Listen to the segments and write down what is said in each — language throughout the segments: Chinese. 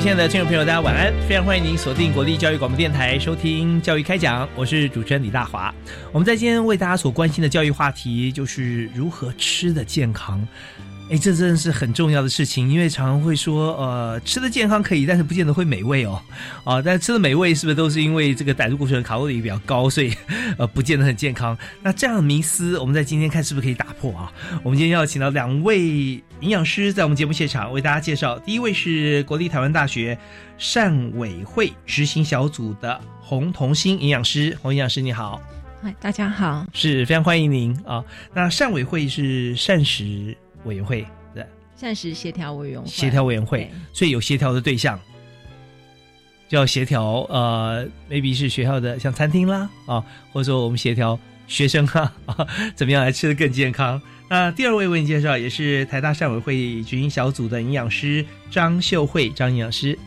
位亲爱的听众朋友，大家晚安！非常欢迎您锁定国立教育广播电台收听《教育开讲》，我是主持人李大华。我们在今天为大家所关心的教育话题，就是如何吃的健康。哎，这真的是很重要的事情，因为常常会说，呃，吃的健康可以，但是不见得会美味哦。啊，但吃的美味是不是都是因为这个胆固醇卡路里比较高，所以 呃不见得很健康？那这样的迷思，我们在今天看是不是可以打破啊？我们今天要请到两位营养师在我们节目现场为大家介绍。第一位是国立台湾大学膳委会执行小组的洪同心营养师，洪营养师你好。嗨，大家好，是非常欢迎您啊。那膳委会是膳食。委员会对，膳食协调委员会，协调委员会，所以有协调的对象，就要协调呃，maybe 是学校的像餐厅啦啊，或者说我们协调学生啊，怎么样来吃的更健康。那第二位为你介绍，也是台大膳委会执行小组的营养师张秀慧张营养师。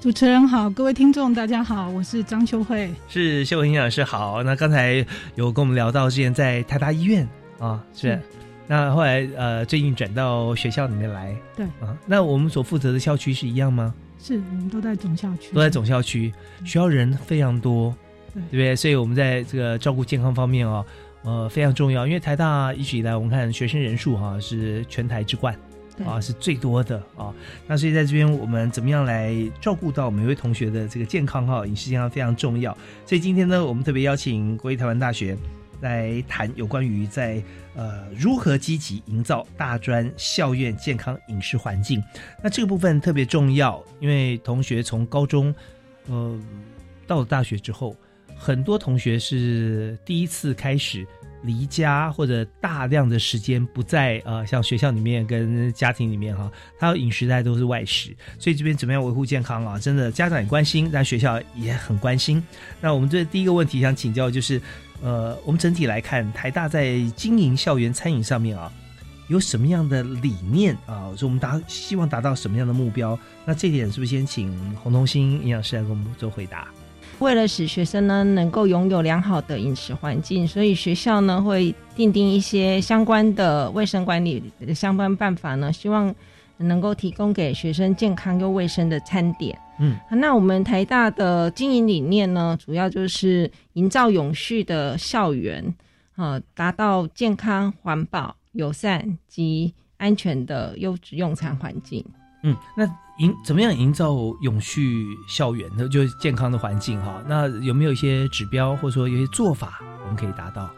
主持人好，各位听众大家好，我是张秀慧，是秀慧营养师好。那刚才有跟我们聊到之前在台大医院啊，是。那后来呃，最近转到学校里面来，对啊，那我们所负责的校区是一样吗？是我们都在总校区，都在总校区，学校人非常多，对对不对？所以我们在这个照顾健康方面啊，呃，非常重要。因为台大一直以来，我们看学生人数哈是全台之冠，啊是最多的啊。那所以在这边，我们怎么样来照顾到每位同学的这个健康哈？饮食健康非常重要。所以今天呢，我们特别邀请国立台湾大学。来谈有关于在呃如何积极营造大专校院健康饮食环境，那这个部分特别重要，因为同学从高中呃到了大学之后，很多同学是第一次开始离家或者大量的时间不在呃像学校里面跟家庭里面哈，他饮食大家都是外食，所以这边怎么样维护健康啊？真的家长也关心，但学校也很关心。那我们这第一个问题想请教就是。呃，我们整体来看，台大在经营校园餐饮上面啊，有什么样的理念啊？说我们达希望达到什么样的目标？那这点是不是先请洪同心营养师来给我们做回答？为了使学生呢能够拥有良好的饮食环境，所以学校呢会定定一些相关的卫生管理的相关办法呢，希望能够提供给学生健康又卫生的餐点。嗯，那我们台大的经营理念呢，主要就是营造永续的校园，啊，达到健康、环保、友善及安全的优质用餐环境。嗯，那营怎么样营造永续校园呢？就是健康的环境哈。那有没有一些指标，或者说有些做法，我们可以达到？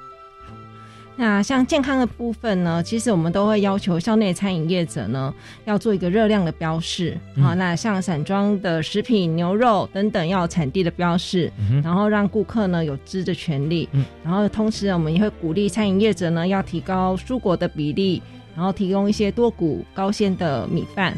那像健康的部分呢，其实我们都会要求校内餐饮业者呢要做一个热量的标示啊。那像散装的食品、牛肉等等要产地的标示，然后让顾客呢有知的权利。然后同时我们也会鼓励餐饮业者呢要提高蔬果的比例，然后提供一些多谷高纤的米饭。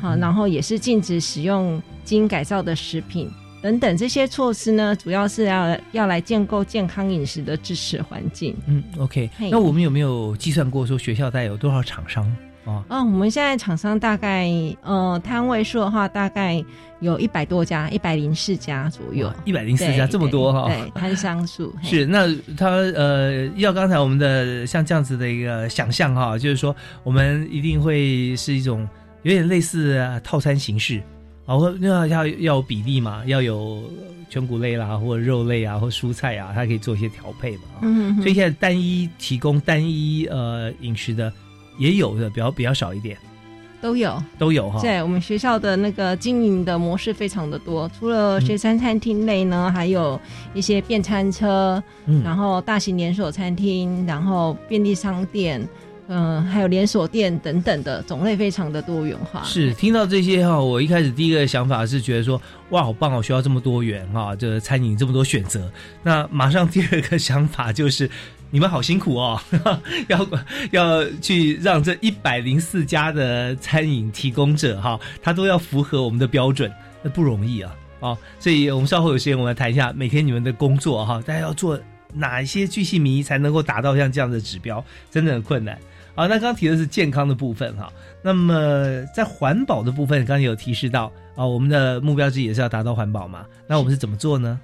好，然后也是禁止使用基因改造的食品。等等这些措施呢，主要是要要来建构健康饮食的支持环境。嗯，OK。那我们有没有计算过说学校带有多少厂商啊？哦，我们现在厂商大概呃摊位数的话，大概有一百多家，一百零四家左右。一百零四家这么多哈？对，摊商数 是。那他呃，要刚才我们的像这样子的一个想象哈，就是说我们一定会是一种有点类似套餐形式。啊，或要要要有比例嘛，要有全谷类啦，或者肉类啊，或蔬菜啊，它可以做一些调配嘛。嗯，所以现在单一提供单一呃饮食的也有的，比较比较少一点。都有。都有哈。对，我们学校的那个经营的模式非常的多，除了学生餐厅类呢，还有一些便餐车，嗯然后大型连锁餐厅，然后便利商店，嗯、还有连锁店等等的种类非常的多元化。是听到这些哈，我一开始第一个想法是觉得说，哇，好棒哦，学校这么多元哈，这餐饮这么多选择。那马上第二个想法就是，你们好辛苦哦，要要去让这一百零四家的餐饮提供者哈，他都要符合我们的标准，那不容易啊。哦，所以我们稍后有时间，我们来谈一下每天你们的工作哈，大家要做哪一些巨细靡遗才能够达到像这样的指标，真的很困难。好，那刚刚提的是健康的部分哈，那么在环保的部分，刚刚有提示到啊，我们的目标之一也是要达到环保嘛。那我们是怎么做呢？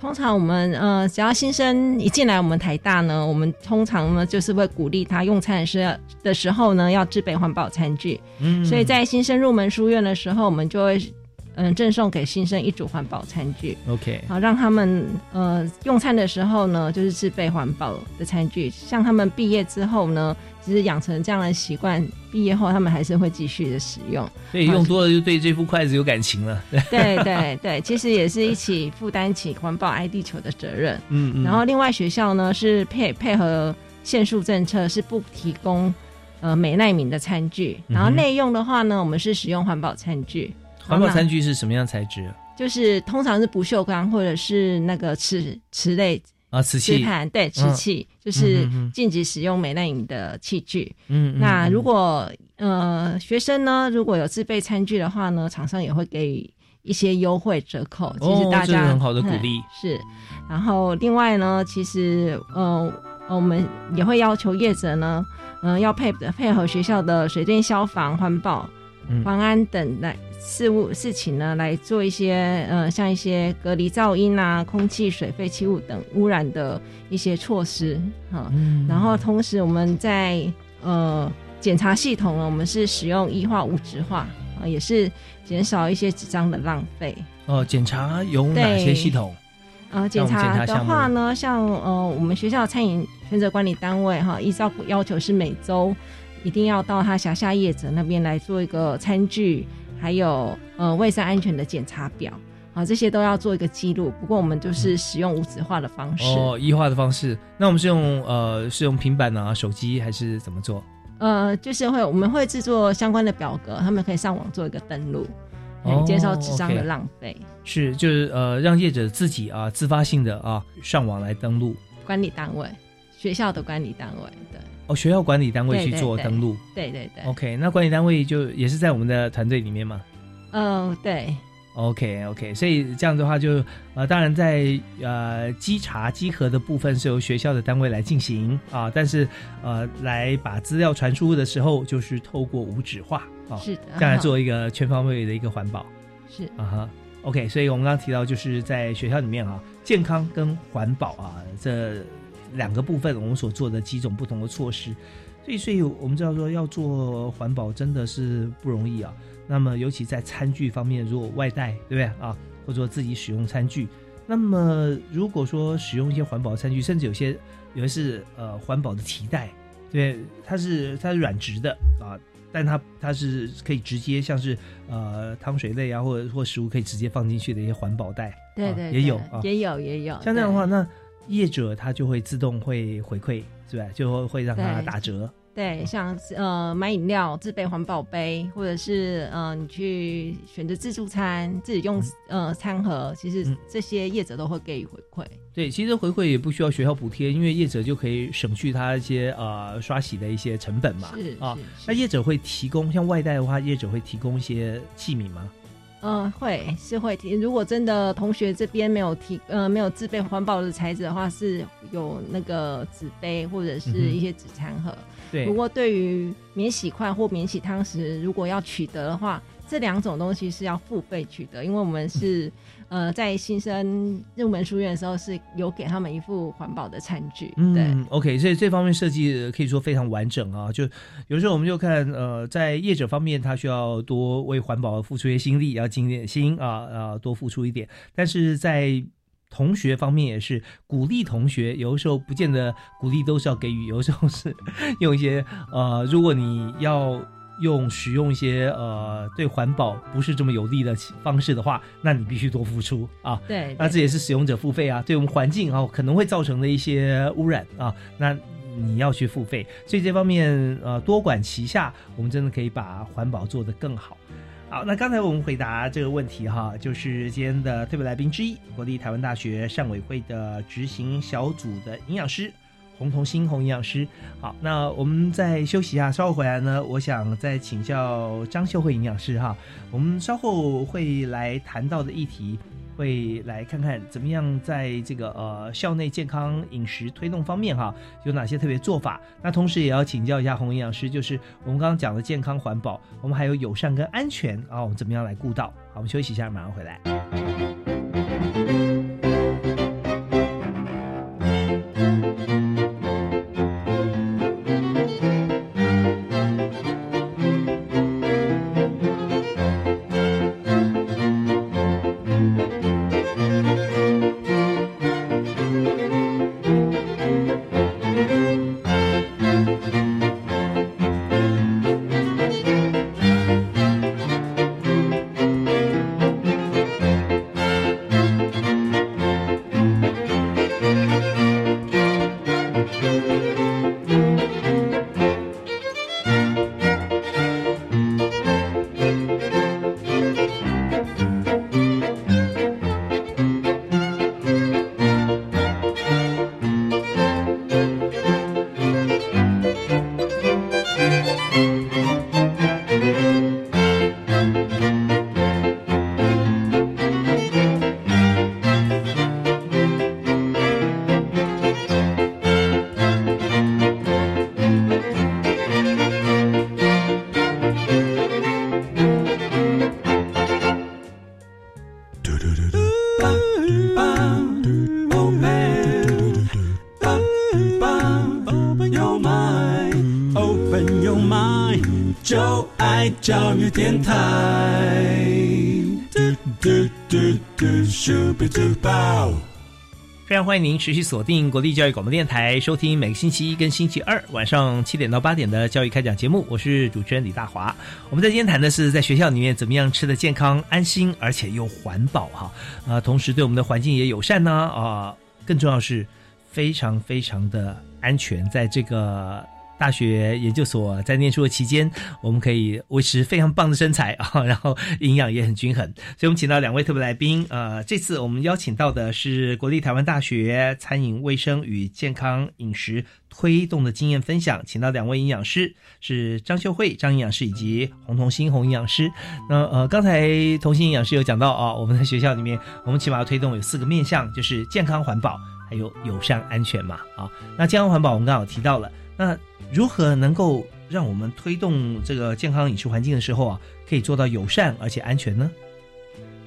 通常我们呃，只要新生一进来我们台大呢，我们通常呢就是会鼓励他用餐的时的时候呢，要自备环保餐具。嗯所以在新生入门书院的时候，我们就会嗯赠送给新生一组环保餐具，OK，好让他们呃用餐的时候呢，就是自备环保的餐具。像他们毕业之后呢，其实养成这样的习惯，毕业后他们还是会继续的使用。所以用多了就对这副筷子有感情了。对对对，其实也是一起负担起环保爱地球的责任。嗯嗯。然后另外学校呢是配配合限塑政策，是不提供呃美奈敏的餐具。然后内用的话呢，我们是使用环保餐具。环保餐具具是什么样材质就是通常是不锈钢或者是那个瓷瓷类啊？瓷盘，对瓷器，就是禁止使用美奈敏的器具。嗯。嗯那嗯如果呃学生呢如果有自备餐具的话呢，厂商也会给予一些优惠折扣。其实哦大家、很好的鼓嗯励是，然后另外呢，其实呃我们也会要求业者呢，嗯、要配配合学校的水电、消防、环保、嗯环安等来事物事情呢，来做一些呃像一些隔离噪音啊、空气、水、废弃物等污染的一些措施哈。嗯然后同时我们在呃检查系统呢，我们是使用一化无纸化啊、也是减少一些纸张的浪费。哦，检查有哪些系统？呃，检检查的话呢，像呃我们学校餐饮权责管理单位哈，依照要求是每周一定要到他辖下业者那边来做一个餐具，还有呃卫生安全的检查表。啊，这些都要做一个记录。不过我们就是使用无纸化的方式。哦，一化的方式。那我们是用呃是用平板啊、手机还是怎么做？呃，就是会我们会制作相关的表格，他们可以上网做一个登录，减少纸张的浪费。是就是呃让业者自己啊自发性的啊上网来登录。管理单位，学校的管理单位，对哦，学校管理单位去做登录。对对对，OK，那管理单位就也是在我们的团队里面吗嗯、对，？OK OK，所以这样的话就呃，当然在呃稽查稽核的部分是由学校的单位来进行啊，但是呃来把资料传输的时候，就是透过无纸化啊，是的，这样来做一个全方位的一个环保是啊哈。OK，所以我们刚刚提到就是在学校里面啊，健康跟环保啊这两个部分，我们所做的几种不同的措施。所以，所以我们知道说要做环保真的是不容易啊。那么，尤其在餐具方面，如果外带，对不对啊？或者说自己使用餐具，那么如果说使用一些环保餐具，甚至有些有些是呃环保的提袋，对，它是它是软质的啊，但它它是可以直接像是呃汤水类啊，或者或食物可以直接放进去的一些环保袋，啊对对也有啊，也有也有。像这样的话，那业者他就会自动会回馈，是吧？就会会让他打折。对，像呃买饮料自备环保杯，或者是呃你去选择自助餐，自己用、呃餐盒，其实嗯这些业者都会给予回馈。对，其实回馈也不需要学校补贴，因为业者就可以省去他一些呃刷洗的一些成本嘛。是啊，是那业者会提供像外带的话，业者会提供一些器皿吗？嗯、会是会提。如果真的同学这边没有提呃没有自备环保的材质的话，是有那个纸杯或者是一些纸餐盒。对不，过对于免洗筷或免洗汤匙，如果要取得的话，这两种东西是要付费取得，因为我们是、呃在新生入门书院的时候是有给他们一副环保的餐具，对。嗯，OK，所以这方面设计呃可以说非常完整啊。就有时候我们就看，呃，在业者方面，他需要多为环保付出一些心力，要尽点心啊啊，多付出一点。但是在同学方面也是鼓励同学，有的时候不见得鼓励都是要给予，有的时候是用一些呃，如果你要用使用一些呃对环保不是这么有利的方式的话，那你必须多付出啊。对，那这也是使用者付费啊，对我们环境啊可能会造成的一些污染啊，那你要去付费。所以这方面呃多管齐下，我们真的可以把环保做得更好。好，那刚才我们回答这个问题哈，就是今天的特别来宾之一，国立台湾大学善委会的执行小组的营养师红同新红营养师。好，那我们再休息一下，稍后回来呢，我想再请教张秀慧营养师哈，我们稍后会来谈到的议题。会来看看怎么样在这个呃校内健康饮食推动方面哈有哪些特别做法？那同时也要请教一下红营养师，就是我们刚刚讲的健康环保，我们还有友善跟安全啊，我们怎么样来顾到？好，我们休息一下，马上回来。教育电台。非常欢迎您持续锁定国立教育广播电台，收听每个星期一跟星期二晚上七点到八点的教育开讲节目。我是主持人李大华。我们在今天谈的是在学校里面怎么样吃的健康、安心，而且又环保哈啊，同时对我们的环境也友善呢啊，更重要是非常非常的安全，在这个。大学研究所在念书的期间，我们可以维持非常棒的身材啊，然后营养也很均衡。所以，我们请到两位特别来宾。呃，这次我们邀请到的是国立台湾大学餐饮卫生与健康饮食推动的经验分享，请到两位营养师，是张秀慧张营养师以及洪同新洪营养师。那呃，刚才同心营养师有讲到啊，我们在学校里面，我们起码要推动有四个面向，就是健康环保，还有友善安全嘛啊。那健康环保我们刚好提到了，那。如何能够让我们推动这个健康饮食环境的时候啊，可以做到友善而且安全呢？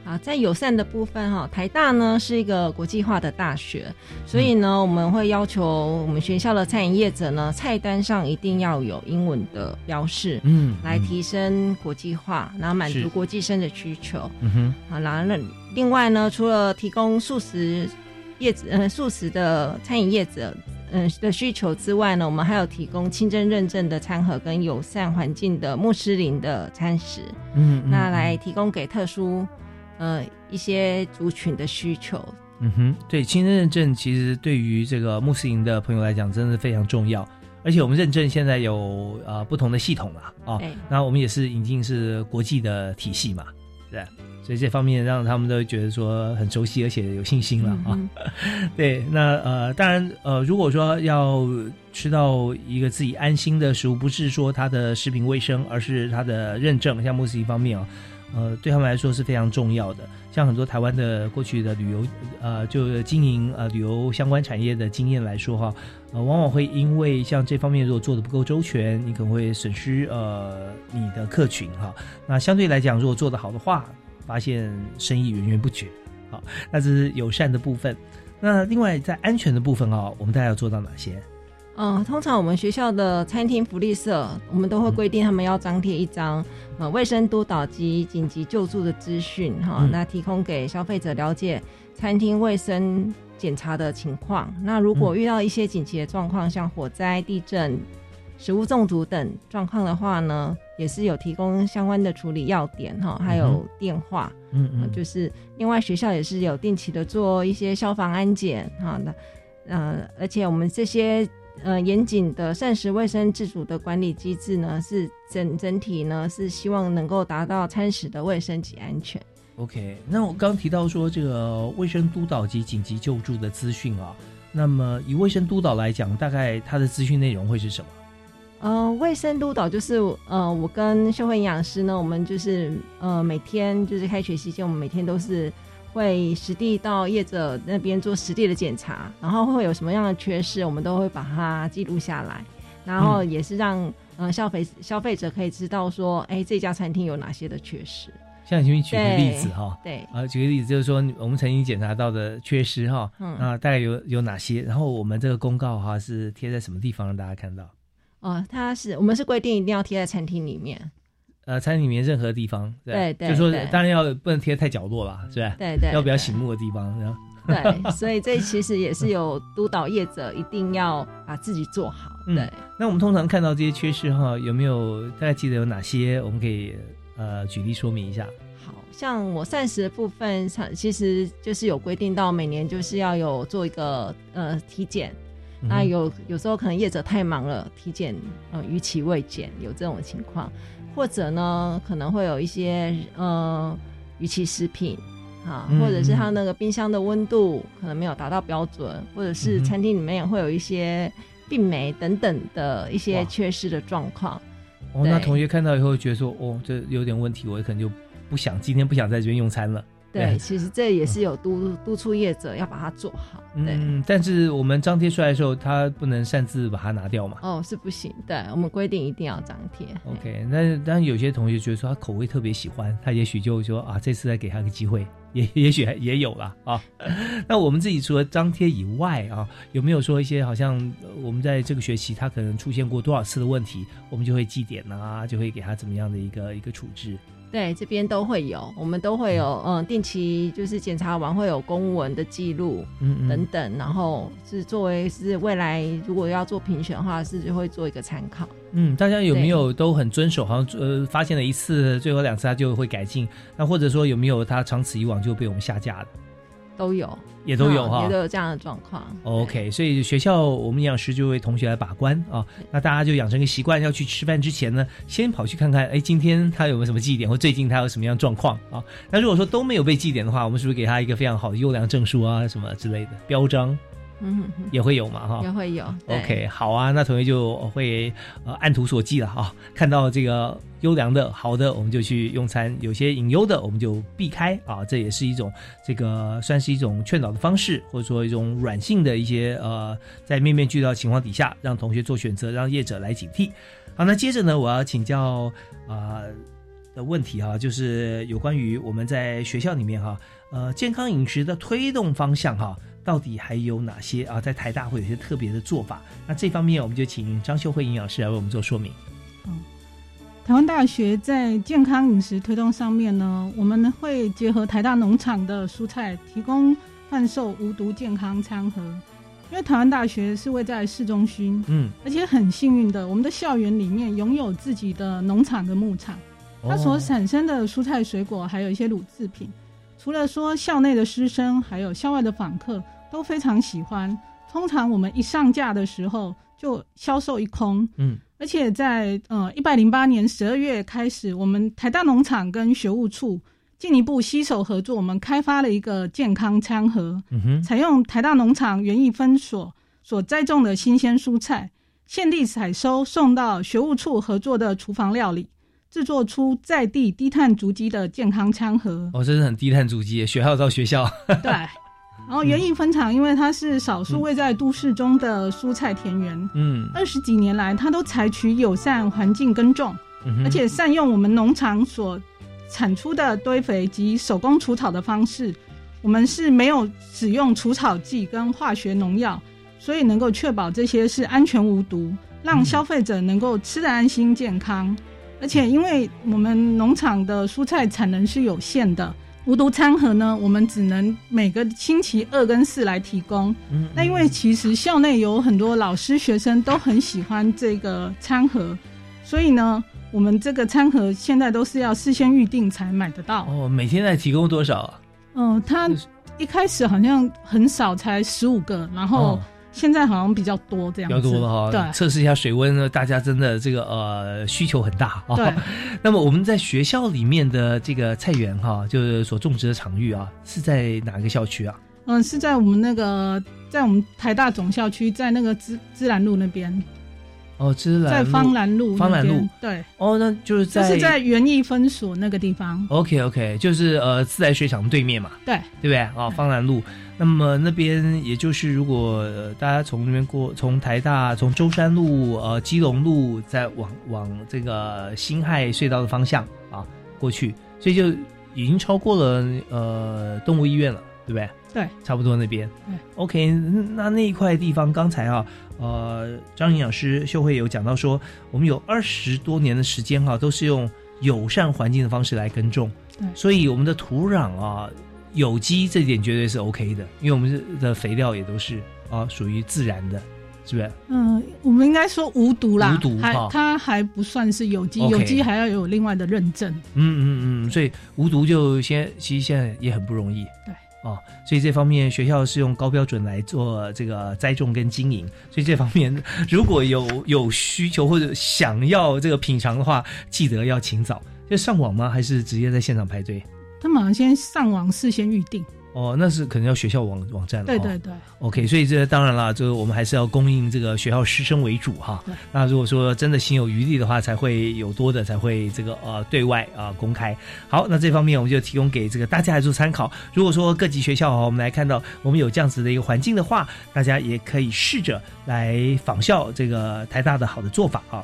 好，在友善的部分哈，台大呢是一个国际化的大学，所以呢，我们会要求我们学校的餐饮业者呢，菜单上一定要有英文的标示，嗯，来提升国际化，然后满足国际生的需求。嗯哼，好，然后那另外呢，除了提供素食业子，呃，素食的餐饮业者。嗯的需求之外呢，我们还有提供清真认证的餐盒跟友善环境的穆斯林的餐食，嗯，那来提供给特殊呃一些族群的需求。嗯哼，对，清真认证其实对于这个穆斯林的朋友来讲，真的非常重要。而且我们认证现在有呃不同的系统了啊，那我们也是引进是国际的体系嘛，对。所以这方面让他们都觉得说很熟悉，而且有信心了啊。对，那呃，当然呃，如果说要吃到一个自己安心的食物，不是说它的食品卫生，而是它的认证，像穆斯林方面啊，呃，对他们来说是非常重要的。像很多台湾的过去的旅游呃，就经营呃旅游相关产业的经验来说哈，呃，往往会因为像这方面如果做的不够周全，你可能会损失呃你的客群哈。那相对来讲，如果做得好的话，发现生意源源不绝，好，那这是友善的部分。那另外在安全的部分啊，我们大概要做到哪些？嗯，通常我们学校的餐厅福利社，我们都会规定他们要张贴一张呃卫生督导及紧急救助的资讯哈，那提供给消费者了解餐厅卫生检查的情况。那如果遇到一些紧急的状况，像火灾、地震、食物中毒等状况的话呢？也是有提供相关的处理要点哈，还有电话，嗯嗯，就是另外学校也是有定期的做一些消防安检哈那，呃，而且我们这些呃严谨的膳食卫生自主的管理机制呢，是整整体呢是希望能够达到餐食的卫生及安全。OK，那我刚提到说这个卫生督导及紧急救助的资讯啊，那么以卫生督导来讲，大概它的资讯内容会是什么？呃，卫生督导就是呃，我跟社会营养师呢，我们就是呃，每天就是开学期间，我们每天都是会实地到业者那边做实地的检查，然后会有什么样的缺失，我们都会把它记录下来，然后也是让呃消费消费者可以知道说，哎，这家餐厅有哪些的缺失。像你前面举个例子哈，对，啊，举个例子就是说我们曾经检查到的缺失哈，嗯那大概有有哪些？然后我们这个公告哈是贴在什么地方让大家看到？哦，它是我们是规定一定要贴在餐厅里面，呃，餐厅里面任何地方，对对就说当然要不能贴太角落啦，是吧？对对，对要比较醒目的地方，然后 对，所以这其实也是有督导业者一定要把自己做好。嗯对，那我们通常看到这些缺失哈，有没有大概记得有哪些？我们可以呃举例说明一下。好像我膳食的部分上，其实就是有规定到每年就是要有做一个呃体检。嗯那有有时候可能业者太忙了，体检呃逾期未检，有这种情况，或者呢可能会有一些呃逾期食品啊，嗯或者是它那个冰箱的温度可能没有达到标准，或者是餐厅里面也会有一些病媒等等的一些缺失的状况。哦，那同学看到以后觉得说，哦，这有点问题，我可能就不想今天不想在这边用餐了。对对，其实这也是有督督促业者要把它做好。对。嗯，但是我们张贴出来的时候，他不能擅自把它拿掉嘛。哦，是不行，对我们规定一定要张贴。OK，那当然有些同学觉得说他口味特别喜欢，他也许就说啊，这次再给他个机会，也也许也有了啊。那我们自己除了张贴以外啊，有没有说一些好像呃我们在这个学期他可能出现过多少次的问题，我们就会记点啊，就会给他怎么样的一个一个处置？对，这边都会有，我们都会有，嗯，定期就是检查完会有公文的记录嗯嗯等等，然后是作为是未来如果要做评选的话，是就会做一个参考。嗯，大家有没有都很遵守？好像呃发现了一次，最后两次他就会改进。那或者说有没有他长此以往就被我们下架的？都有，也都有嗯哈也都有这样的状况。OK，所以学校我们营养师就为同学来把关啊。那大家就养成个习惯，要去吃饭之前呢，先跑去看看，哎，今天他有没有什么记点，或最近他有什么样状况啊？那如果说都没有被记点的话，我们是不是给他一个非常好的优良证书啊，什么之类的标章嗯也会有嘛？哈也会有。OK，好啊，那同学就会呃按图索骥了啊，看到这个优良的好的，我们就去用餐；有些隐忧的，我们就避开啊。这也是一种这个算是一种劝导的方式，或者说一种软性的一些呃，在面面俱到的情况底下，让同学做选择，让业者来警惕。好，那接着呢，我要请教啊。的问题哈、就是有关于我们在学校里面哈、呃，健康饮食的推动方向哈、到底还有哪些啊？在台大会有一些特别的做法。那这方面我们就请张秀慧营养师来为我们做说明。台湾大学在健康饮食推动上面呢，我们会结合台大农场的蔬菜，提供贩售无毒健康餐盒。因为台湾大学是位在市中心，嗯，而且很幸运的，我们的校园里面拥有自己的农场的牧场，它所哦产生的蔬菜水果，还有一些乳制品，除了说校内的师生，还有校外的访客都非常喜欢。通常我们一上架的时候就销售一空，嗯，而且在呃一百零八年十二月开始，我们台大农场跟学务处进一步携手合作，我们开发了一个健康餐盒，嗯哼，采用台大农场园艺分所所栽种的新鲜蔬菜，现地采收送到学务处合作的厨房料理，制作出在地低碳足迹的健康餐盒。哦，这是很低碳足迹，学校到学校，对，然后园艺分厂，因为它是少数位在都市中的蔬菜田园，嗯。二十几年来，它都采取友善环境耕种，嗯，而且善用我们农场所产出的堆肥及手工除草的方式，我们是没有使用除草剂跟化学农药，所以能够确保这些是安全无毒，让消费者能够吃得安心健康。而且，因为我们农场的蔬菜产能是有限的，无毒餐盒呢，我们只能每个星期二跟四来提供。嗯，那因为其实校内有很多老师、学生都很喜欢这个餐盒，所以呢，我们这个餐盒现在都是要事先预定才买得到。哦，每天在提供多少啊？嗯，它一开始好像很少，才十五个，然后现在好像比较多这样。比较多了哈。对，测试一下水温呢，大家真的这个呃需求很大啊。对。那么我们在学校里面的这个菜园哈，就是所种植的场域啊，是在哪个校区啊？嗯，是在我们那个，在我们台大总校区，在那个芝芝兰路那边。哦，芝兰在芳兰路，芳兰路对。哦，那就是在就是在园艺分所那个地方。OK OK，就是呃自来水厂对面嘛。对，对不对？啊，芳兰路。那么那边也就是如果大家从那边过，从台大从舟山路呃基隆路再往往这个辛亥隧道的方向啊过去，所以就已经超过了呃动物医院了，对不对？对，差不多那边。对 OK，那那一块地方，刚才啊，呃，张营养师秀慧有讲到说，我们有二十多年的时间哈，都是用友善环境的方式来耕种，对，所以我们的土壤啊，有机这点绝对是 OK 的，因为我们的肥料也都是啊，属于自然的，是不是？嗯，我们应该说无毒啦，无毒还它还不算是有机，有机还要有另外的认证。嗯嗯嗯，所以无毒就先其实现在也很不容易。对。哦，所以这方面学校是用高标准来做这个栽种跟经营，所以这方面如果有有需求或者想要这个品尝的话，记得要请早，就上网吗？还是直接在现场排队？他们先上网事先预定。哦，那是可能要学校网网站了。对对对。OK，所以这当然了，就是我们还是要供应这个学校师生为主哈。那如果说真的心有余力的话，才会有多的才会这个呃对外啊公开。好，那这方面我们就提供给这个大家来做参考。如果说各级学校哈，我们来看到我们有这样子的一个环境的话，大家也可以试着来仿效这个台大的好的做法啊。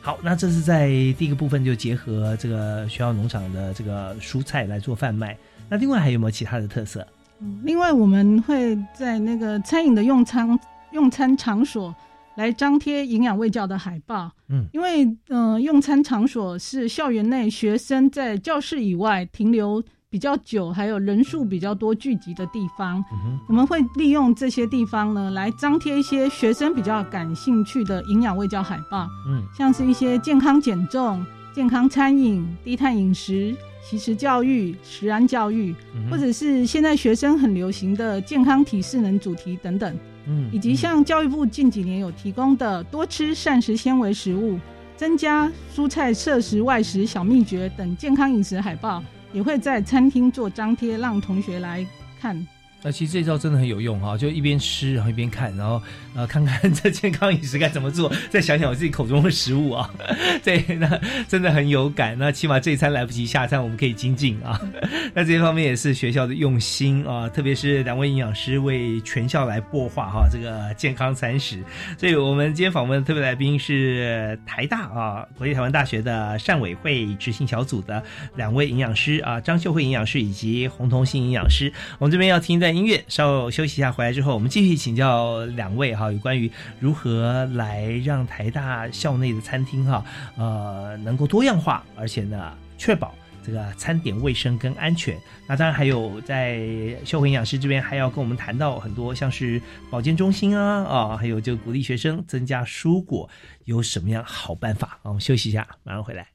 好，那这是在第一个部分就结合这个学校农场的这个蔬菜来做贩卖。那另外还有没有其他的特色？嗯，另外我们会在那个餐饮的用餐用餐场所来张贴营养卫教的海报。嗯，因为嗯，用餐场所是校园内学生在教室以外停留比较久，还有人数比较多聚集的地方。嗯我们会利用这些地方呢，来张贴一些学生比较感兴趣的营养卫教海报。嗯，像是一些健康减重、健康餐饮、低碳饮食。其实教育、食安教育，或者是现在学生很流行的健康体适能主题等等，嗯，以及像教育部近几年有提供的多吃膳食纤维食物、增加蔬菜摄食外食小秘诀等健康饮食海报，也会在餐厅做张贴，让同学来看。那其实这招真的很有用哈，就一边吃，然后一边看，然后呃看看 这健康饮食该怎么做，再想想我自己口中的食物啊，对，那真的很有感。那起码这一餐来不及，下餐我们可以精进啊。那这方面也是学校的用心啊，特别是两位营养师为全校来擘画哈这个健康餐食。所以我们今天访问的特别来宾是台大啊国际台湾大学的膳委会执行小组的两位营养师啊张秀慧营养师以及洪同信营养师。我们这边要听一段。音乐，稍后休息一下，回来之后我们继续请教两位哈，有关于如何来让台大校内的餐厅哈，呃，能够多样化，而且呢，确保这个餐点卫生跟安全。那当然还有在秀慧营养师这边还要跟我们谈到很多，像是保健中心啊啊，还有就鼓励学生增加蔬果，有什么样好办法啊？我们休息一下，马上回来。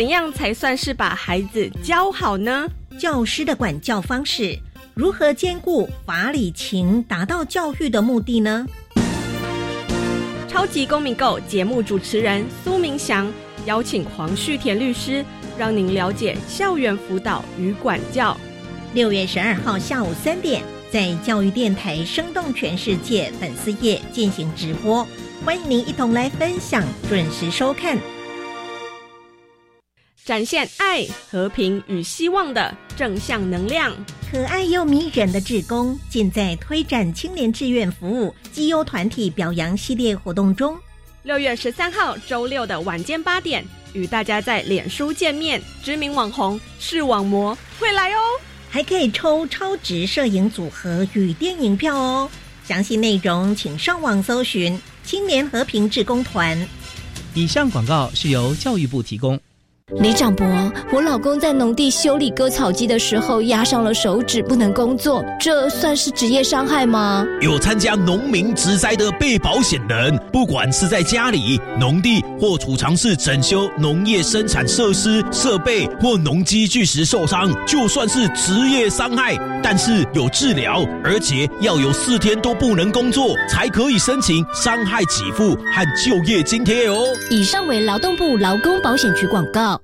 怎样才算是把孩子教好呢？教师的管教方式如何兼顾法理情，达到教育的目的呢？超级公民购节目主持人苏明祥邀请黄旭田律师，让您了解校园辅导与管教。六月十二号下午三点，在教育电台“生动全世界”粉丝页进行直播，欢迎您一同来分享，准时收看。展现爱、和平与希望的正向能量，可爱又迷人的志工，尽在推展青年志愿服务绩优团体表扬系列活动中。六月十三号周六的晚间八点，与大家在脸书见面，知名网红视网膜会来哦，还可以抽超值摄影组合与电影票哦。详细内容请上网搜寻青年和平志工团。以上广告是由教育部提供。李长博，我老公在农地修理割草机的时候压伤了手指，不能工作，这算是职业伤害吗？有参加农民植灾的被保险人，不管是在家里、农地或储藏室整修农业生产设施设备或农机具时受伤，就算是职业伤害，但是有治疗，而且要有四天都不能工作，才可以申请伤害给付和就业津贴哦。以上为劳动部劳工保险局广告。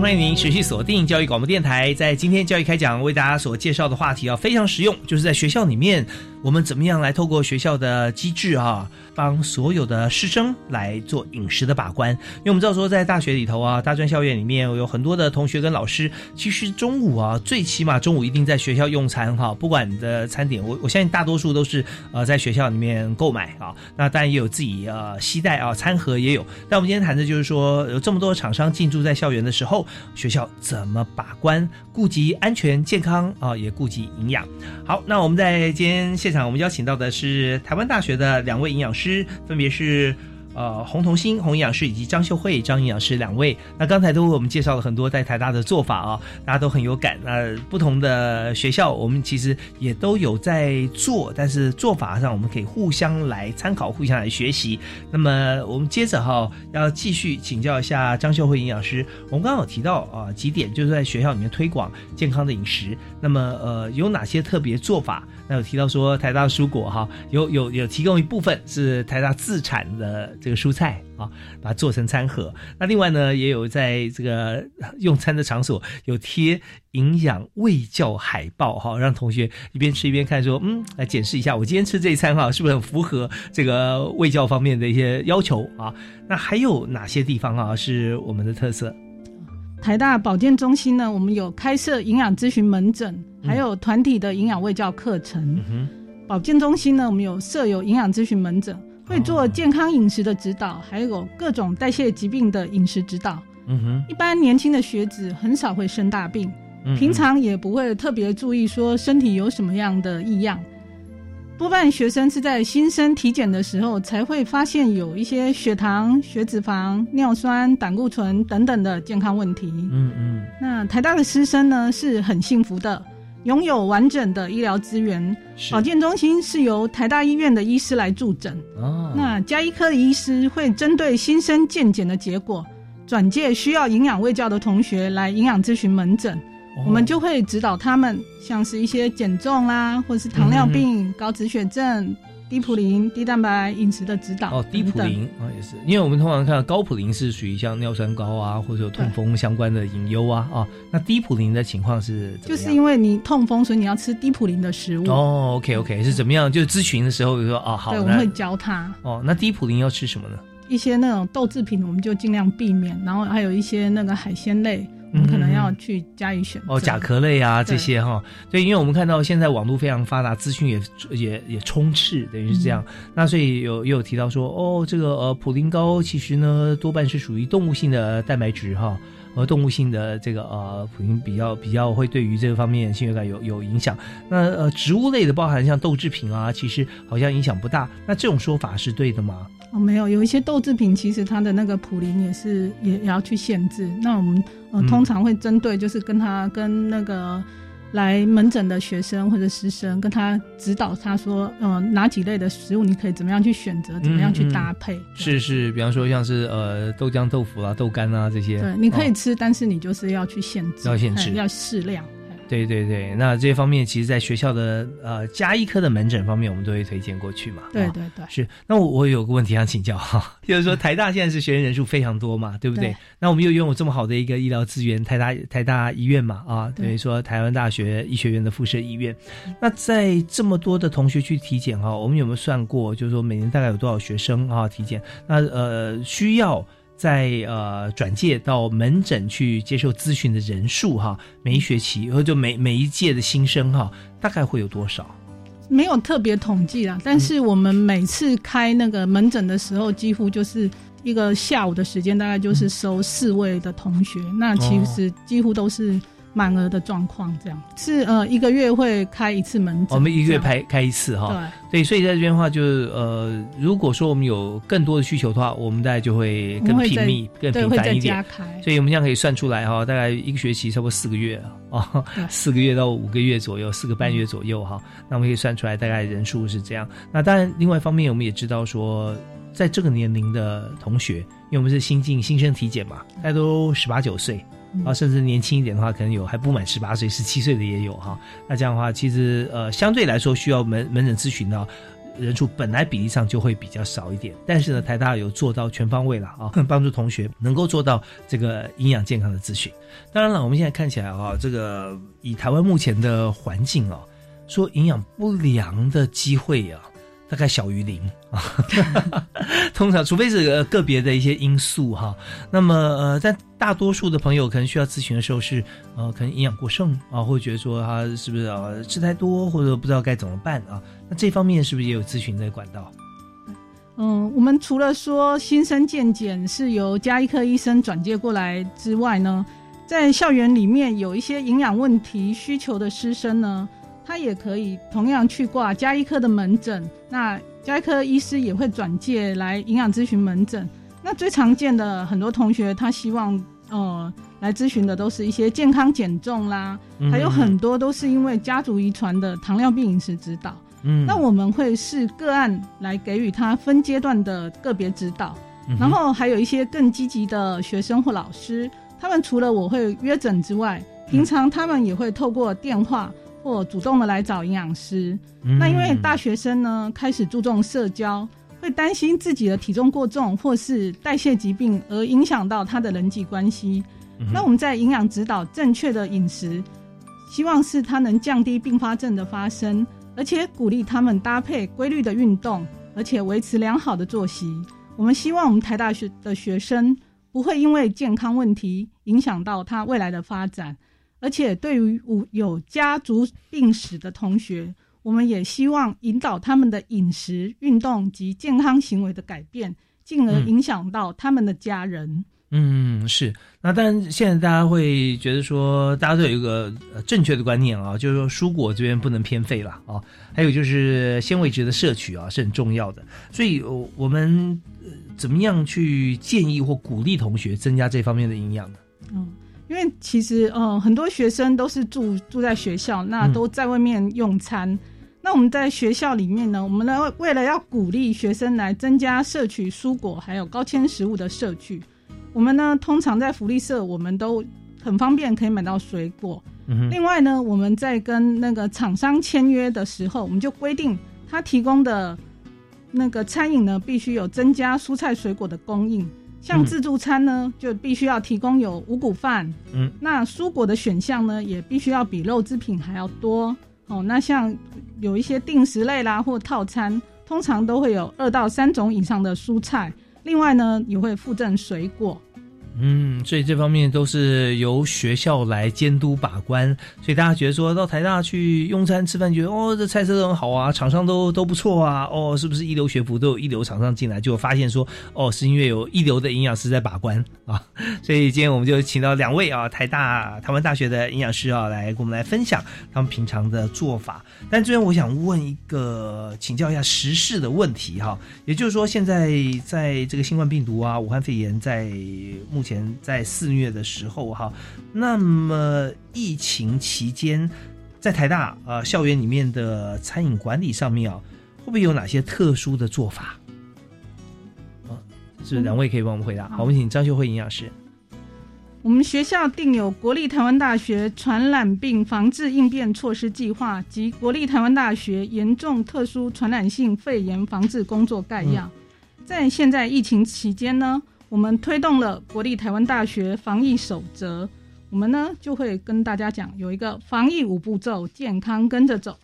欢迎您持续锁定教育广播电台，在今天教育开讲为大家所介绍的话题啊，非常实用，就是在学校里面。我们怎么样来透过学校的机制啊，帮所有的师生来做饮食的把关？因为我们知道说，在大学里头啊，大专校园里面有很多的同学跟老师，其实中午啊，最起码中午一定在学校用餐哈。不管你的餐点，我我相信大多数都是呃在学校里面购买啊。那当然也有自己呃携带啊，餐盒也有。但我们今天谈的就是说，有这么多厂商进驻在校园的时候，学校怎么把关，顾及安全健康啊，也顾及营养。好，那我们在今天现场，我们邀请到的是台湾大学的两位营养师，分别是。呃，洪同心洪营养师以及张秀慧张营养师两位，那刚才都为我们介绍了很多在台大的做法啊，大家都很有感。那不同的学校，我们其实也都有在做，但是做法上我们可以互相来参考，互相来学习。那么我们接着哈，要继续请教一下张秀慧营养师。我们刚刚有提到啊几点，就是在学校里面推广健康的饮食。那么呃，有哪些特别做法？那有提到说台大蔬果哈，有有有提供一部分是台大自产的。这个蔬菜啊，把它做成餐盒。那另外呢，也有在这个用餐的场所有贴营养卫教海报哈，让同学一边吃一边看，说嗯，来检视一下我今天吃这一餐哈，是不是很符合这个卫教方面的一些要求啊？那还有哪些地方啊是我们的特色？台大保健中心呢，我们有开设营养咨询门诊，还有团体的营养卫教课程。保健中心呢，我们有设有营养咨询门诊。会做健康饮食的指导，还有各种代谢疾病的饮食指导。嗯哼，一般年轻的学子很少会生大病，平常也不会特别注意说身体有什么样的异样。多半学生是在新生体检的时候才会发现有一些血糖、血脂肪、尿酸、胆固醇等等的健康问题。嗯嗯，那台大的师生呢是很幸福的。拥有完整的医疗资源，保健中心是由台大医院的医师来助诊。哦，那加医科的医师会针对新生健检的结果，转介需要营养卫教的同学来营养咨询门诊，我们就会指导他们，像是一些减重啦，或是糖尿病、高脂血症。低普林、低蛋白饮食的指导哦，低普林啊也是，因为我们通常看到高普林是属于像尿酸高啊，或者有痛风相关的隐忧啊啊，那低普林的情况是？就是因为你痛风，所以你要吃低普林的食物哦。OK OK，是怎么样？就是咨询的时候就说哦好，对，我们会教他哦。那低普林要吃什么呢？一些那种豆制品，我们就尽量避免。然后还有一些那个海鲜类，我们可能要去加以选择。哦，甲壳类啊这些哈，对，因为我们看到现在网络非常发达，资讯也也也充斥，等于是这样。那所以有也有提到说，哦，这个呃普林高其实呢多半是属于动物性的蛋白质哈。和动物性的这个呃，普林比较比较会对于这个方面性感有有影响。那呃，植物类的包含像豆制品啊，其实好像影响不大。那这种说法是对的吗？哦，没有，有一些豆制品其实它的那个普林也是也也要去限制。那我们呃通常会针对就是跟它跟那个。来门诊的学生或者师生，跟他指导他说，嗯，哪几类的食物你可以怎么样去选择，怎么样去搭配？是是，比方说像是呃豆浆豆腐啊、豆干啊这些，对，你可以吃，但是你就是要去限制，要限制，要适量。对对对，那这些方面，其实，在学校的呃加医科的门诊方面，我们都会推荐过去嘛。对对对，是。那我我有个问题想请教哈，就是说台大现在是学生人数非常多嘛，对不对？那我们又拥有这么好的一个医疗资源，台大台大医院嘛，啊，等于说台湾大学医学院的附设医院。那在这么多的同学去体检哈，我们有没有算过，就是说每年大概有多少学生啊体检？那呃需要。在呃转介到门诊去接受咨询的人数哈，每一学期然后就每每一届的新生哈，大概会有多少？没有特别统计啦，但是我们每次开那个门诊的时候，几乎就是一个下午的时间，大概就是收四位的同学，那其实几乎都是。满额的状况，这样是呃一个月会开一次门诊，我们一个月开开一次哈。对，所以在这边的话，就是呃，如果说我们有更多的需求的话，我们大概就会更频密、更频繁一点。所以我们这样可以算出来哈，大概一个学期差不多四个月 啊，四个月到五个月左右，四个半月左右哈。那我们可以算出来大概人数是这样。那当然，另外一方面我们也知道说，在这个年龄的同学，因为我们是新进新生体检嘛，大家都十八九岁。啊，甚至年轻一点的话，可能有还不满十八岁、十七岁的也有哈。那这样的话，其实呃，相对来说需要门门诊咨询的人数本来比例上就会比较少一点。但是呢，台大有做到全方位了啊，帮助同学能够做到这个营养健康的咨询。当然了，我们现在看起来啊，这个以台湾目前的环境啊，说营养不良的机会啊。大概小于零啊，通常除非是个别的一些因素哈，那么呃，在大多数的朋友可能需要咨询的时候是呃，可能营养过剩啊，或者觉得说他是不是啊吃太多，或者不知道该怎么办啊，那这方面是不是也有咨询的管道？嗯，我们除了说新生健检是由加医科医生转介过来之外呢，在校园里面有一些营养问题需求的师生呢。他也可以同样去挂加医科的门诊，那加医科医师也会转介来营养咨询门诊。那最常见的很多同学，他希望呃来咨询的都是一些健康减重啦，还有很多都是因为家族遗传的糖尿病饮食指导。嗯，那我们会视个案来给予他分阶段的个别指导，然后还有一些更积极的学生或老师，他们除了我会约诊之外，平常他们也会透过电话。或主动的来找营养师，那因为大学生呢开始注重社交，会担心自己的体重过重或是代谢疾病而影响到他的人际关系。那我们在营养指导正确的饮食，希望是他能降低并发症的发生，而且鼓励他们搭配规律的运动，而且维持良好的作息。我们希望我们台大学的学生不会因为健康问题影响到他未来的发展。而且，对于有家族病史的同学，我们也希望引导他们的饮食、运动及健康行为的改变，进而影响到他们的家人。嗯，是。那当然，现在大家会觉得说，大家都有一个正确的观念啊，就是说蔬果这边不能偏废了啊。还有就是纤维质的摄取啊，是很重要的。所以，我们怎么样去建议或鼓励同学增加这方面的营养呢？嗯。因为其实，呃，很多学生都是住住在学校，那都在外面用餐。那我们在学校里面呢，我们呢为了要鼓励学生来增加摄取蔬果还有高纤食物的摄取，我们呢通常在福利社，我们都很方便可以买到水果。另外呢，我们在跟那个厂商签约的时候，我们就规定他提供的那个餐饮呢，必须有增加蔬菜水果的供应。像自助餐呢，就必须要提供有五谷饭，嗯，那蔬果的选项呢，也必须要比肉制品还要多哦。那像有一些定时类啦或套餐，通常都会有二到三种以上的蔬菜，另外呢，也会附赠水果。嗯，所以这方面都是由学校来监督把关，所以大家觉得说到台大去用餐吃饭，觉得哦这菜色都很好啊，厂商都都不错啊，哦是不是一流学府都有一流厂商进来，就发现说哦是因为有一流的营养师在把关啊，所以今天我们就请到两位啊台大台湾大学的营养师啊来跟我们来分享他们平常的做法。但这边我想问一个请教一下时事的问题哈，也就是说现在在这个新冠病毒啊武汉肺炎在目前。前在肆虐的时候哈，那么疫情期间，在台大呃校园里面的餐饮管理上面啊，会不会有哪些特殊的做法？啊，是两位可以帮我们回答。好，我们请张秀慧营养师。我们学校定有国立台湾大学传染病防治应变措施计划及国立台湾大学严重特殊传染性肺炎防治工作概要。在现在疫情期间呢？我们推动了国立台湾大学防疫守则，我们呢就会跟大家讲，有一个防疫五步骤，健康跟着走，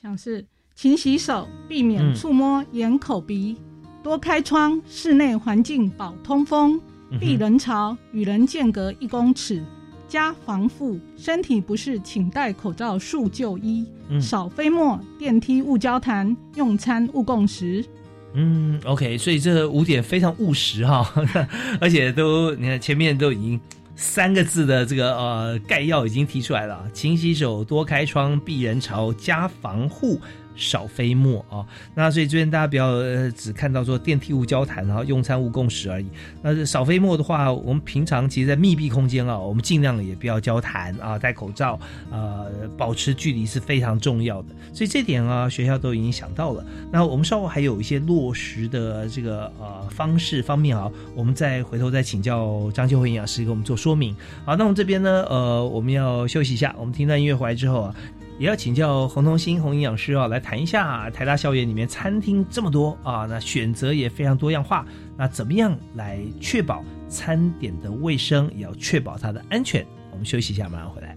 像是勤洗手，避免触摸眼、口、鼻，多开窗，室内环境保通风，避人潮，与人间隔一公尺，加防护，身体不适请戴口罩，速就医，少飞沫，电梯勿交谈，用餐勿共食。嗯，OK，所以这五点非常务实哈，而且都你看前面都已经三个字的这个呃概要已经提出来了，勤洗手，多开窗，避人潮，加防护。少飞沫啊，那所以这边大家不要只看到说电梯无交谈，然后用餐无共识而已。那少飞沫的话，我们平常其实，在密闭空间啊，我们尽量也不要交谈啊，戴口罩，呃，保持距离是非常重要的。所以这点啊，学校都已经想到了。那我们稍后还有一些落实的这个呃方式方面啊，我们再回头再请教张秋慧营养师给我们做说明。好，那我们这边呢，呃，我们要休息一下，我们听段音乐回来之后啊。也要请教洪同心洪营养师啊，来谈一下台大校园里面餐厅这么多啊，那选择也非常多样化，那怎么样来确保餐点的卫生，也要确保它的安全？我们休息一下，马上回来。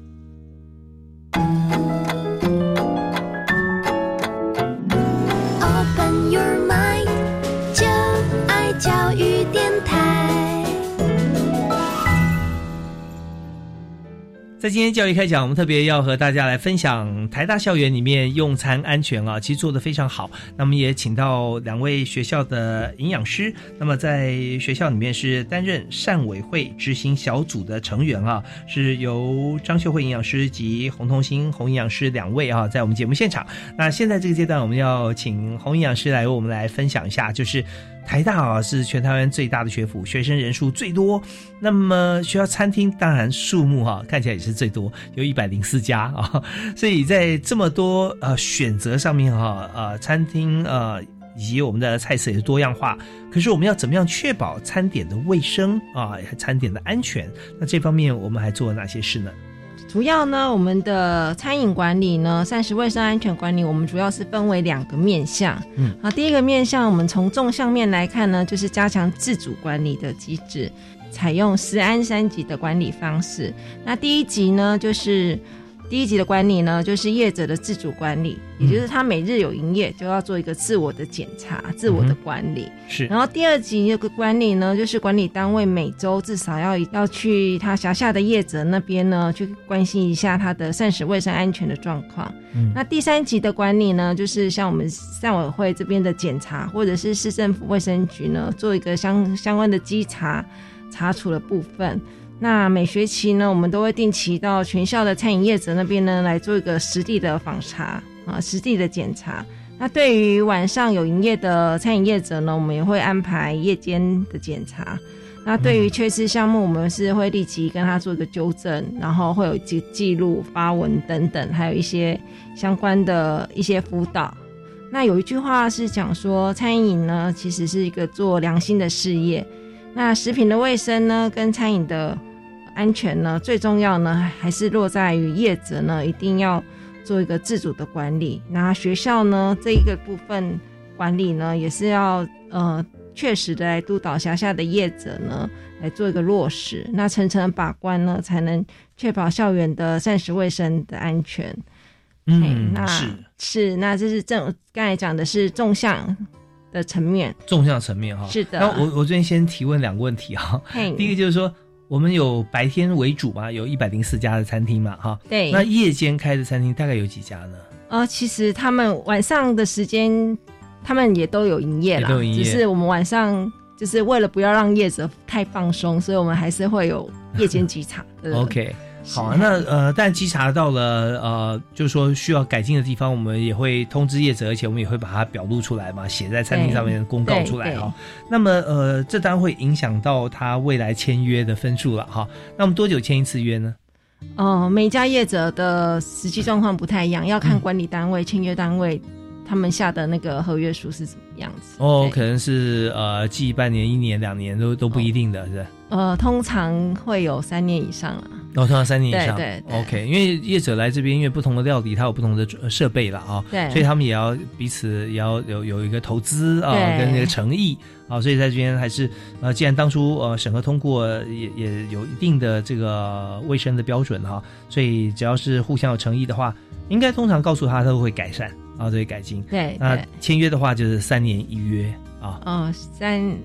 在今天教育开讲，我们特别要和大家来分享台大校园里面用餐安全啊，其实做的非常好。那么也请到两位学校的营养师，那么在学校里面是担任善委会执行小组的成员啊，是由张秀慧营养师及洪同兴洪营养师两位啊，在我们节目现场。那现在这个阶段，我们要请洪营养师来为我们来分享一下，就是。台大啊是全台湾最大的学府，学生人数最多。那么学校餐厅当然数目哈看起来也是最多，有一百零四家啊。所以在这么多呃选择上面哈呃餐厅呃以及我们的菜色也是多样化。可是我们要怎么样确保餐点的卫生啊，餐点的安全？那这方面我们还做了哪些事呢？主要呢，我们的餐饮管理呢，膳食卫生安全管理，我们主要是分为两个面向。嗯，啊，第一个面向，我们从纵向面来看呢，就是加强自主管理的机制，采用食安三级的管理方式。那第一级呢，就是。第一级的管理呢，就是业者的自主管理，也就是他每日有营业，就要做一个自我的检查、自我的管理。是。然后第二级那个管理呢，就是管理单位每周至少要要去他辖下的业者那边呢，去关心一下他的膳食卫生安全的状况。嗯。那第三级的管理呢，就是像我们膳委会这边的检查，或者是市政府卫生局呢，做一个相相关的稽查、查处的部分。那每学期呢，我们都会定期到全校的餐饮业者那边呢，来做一个实地的访查啊，实地的检查。那对于晚上有营业的餐饮业者呢，我们也会安排夜间的检查。那对于缺失项目，我们是会立即跟他做一个纠正，然后会有记记录、发文等等，还有一些相关的一些辅导。那有一句话是讲说，餐饮呢其实是一个做良心的事业。那食品的卫生呢，跟餐饮的。安全呢，最重要呢，还是落在于业者呢，一定要做一个自主的管理。那学校呢，这一个部分管理呢，也是要呃，确实的来督导辖下的业者呢，来做一个落实。那层层把关呢，才能确保校园的膳食卫生的安全。嗯，那是是，那这是正刚才讲的是纵向的层面，纵向层面哈。是的。那我我这边先提问两个问题哈。第一个就是说，我们有白天为主嘛，有一百零四家的餐厅嘛哈。对。那夜间开的餐厅大概有几家呢？呃，其实他们晚上的时间，他们也都有营业啦，只是我们晚上就是为了不要让业者太放松，所以我们还是会有夜间机场。OK。好，啊那呃，但稽查到了呃，就是说需要改进的地方，我们也会通知业者，而且我们也会把它表露出来嘛，写在餐厅上面公告出来哈。那么呃，这当然会影响到他未来签约的分数了哈。那我们多久签一次约呢？哦，每家业者的实际状况不太一样，要看管理单位、签约单位他们下的那个合约书是怎么样子。哦，可能是呃，记半年、一年、两年都都不一定的是。呃，通常会有三年以上了。哦，通常三年以上。对对。OK，因为业者来这边，因为不同的料理，它有不同的设备了啊。对。所以他们也要彼此也要有有一个投资啊，跟那个诚意啊。所以在这边还是呃，既然当初呃审核通过，也也有一定的这个卫生的标准哈。所以只要是互相有诚意的话，应该通常告诉他他都会改善啊，都会改进。对。那签约的话就是三年一约啊。哦，三。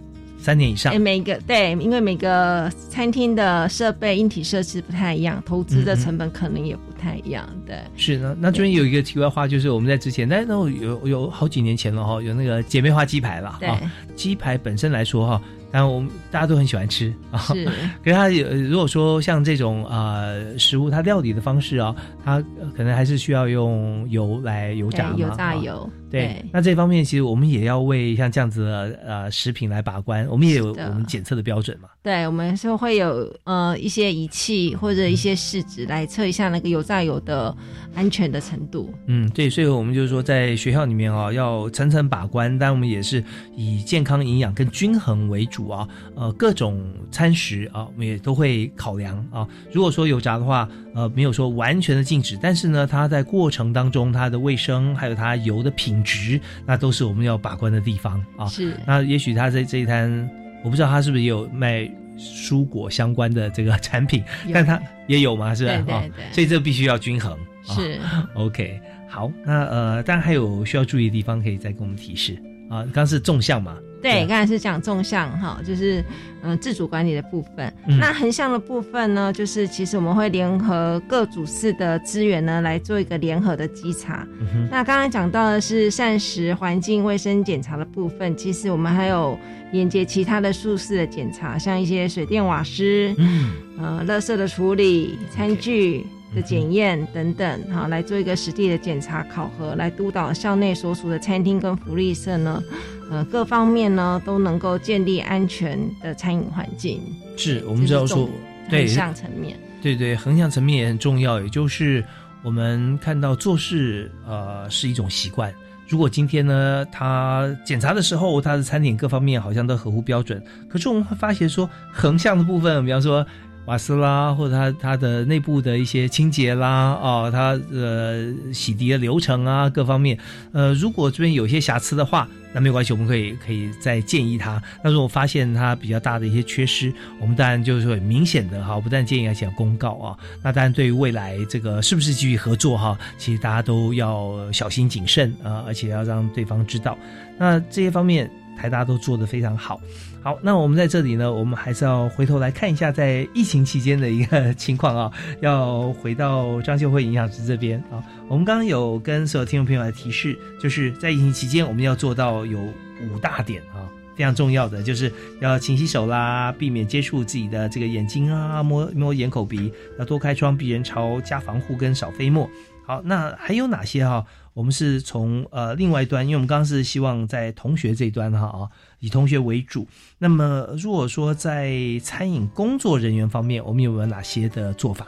三年以上，每个对，因为每个餐厅的设备、硬体设施不太一样，投资的成本可能也不太一样。对，是呢。那这边有一个题外话，就是我们在之前，那那有有好几年前了哈，有那个姐妹花鸡排了哈。鸡排本身来说哈。但我们大家都很喜欢吃啊，是。可是它有，如果说像这种呃食物，它料理的方式啊，它可能还是需要用油来油炸嘛，油炸油。对。那这方面其实我们也要为像这样子的呃食品来把关，我们也有我们检测的标准嘛。对，我们是会有呃一些仪器或者一些试纸来测一下那个油炸油的安全的程度。嗯，对，所以我们就是说在学校里面啊，要层层把关，但我们也是以健康、营养跟均衡为主啊。呃，各种餐食啊，我们也都会考量啊。如果说油炸的话，呃，没有说完全的禁止，但是呢，它在过程当中它的卫生还有它油的品质，那都是我们要把关的地方啊。是。那也许他在这一摊。我不知道他是不是也有卖蔬果相关的这个产品，但他也有嘛，是吧？对对对，所以这必须要均衡。是，OK，好，那呃，当然还有需要注意的地方，可以再跟我们提示啊。刚刚是纵向嘛？对，刚才是讲纵向哈，就是嗯自主管理的部分。那横向的部分呢，就是其实我们会联合各组室的资源呢，来做一个联合的稽查。那刚刚讲到的是膳食环境卫生检查的部分，其实我们还有连接其他的宿室的检查，像一些水电瓦斯，嗯，呃，垃圾的处理、餐具的检验等等，哈，来做一个实地的检查考核，来督导校内所属的餐厅跟福利社呢。呃，各方面呢都能够建立安全的餐饮环境。是我们知道说，对横向层面，对对，横向层面也很重要。也就是我们看到做事，呃，是一种习惯。如果今天呢，他检查的时候，他的餐点各方面好像都合乎标准，可是我们会发现说，横向的部分，比方说。瓦斯啦，或者它它的内部的一些清洁啦，哦，它呃洗涤的流程啊，各方面，呃，如果这边有些瑕疵的话，那没有关系，我们可以可以再建议他。那如果发现它比较大的一些缺失，我们当然就是很明显的哈，不但建议而且要公告啊。那当然对于未来这个是不是继续合作哈，其实大家都要小心谨慎啊，而且要让对方知道。那这些方面台大都做得非常好。好，那我们在这里呢，我们还是要回头来看一下在疫情期间的一个 情况啊。要回到张秀慧营养师这边啊，我们刚刚有跟所有听众朋友来提示，就是在疫情期间，我们要做到有五大点啊，非常重要的，就是要勤洗手啦，避免接触自己的这个眼睛啊，摸摸眼口鼻，要多开窗，避人潮，加防护跟少飞沫。好，那还有哪些哈？我们是从呃另外一端，因为我们刚刚是希望在同学这一端哈啊，以同学为主。那么如果说在餐饮工作人员方面，我们有没有哪些的做法？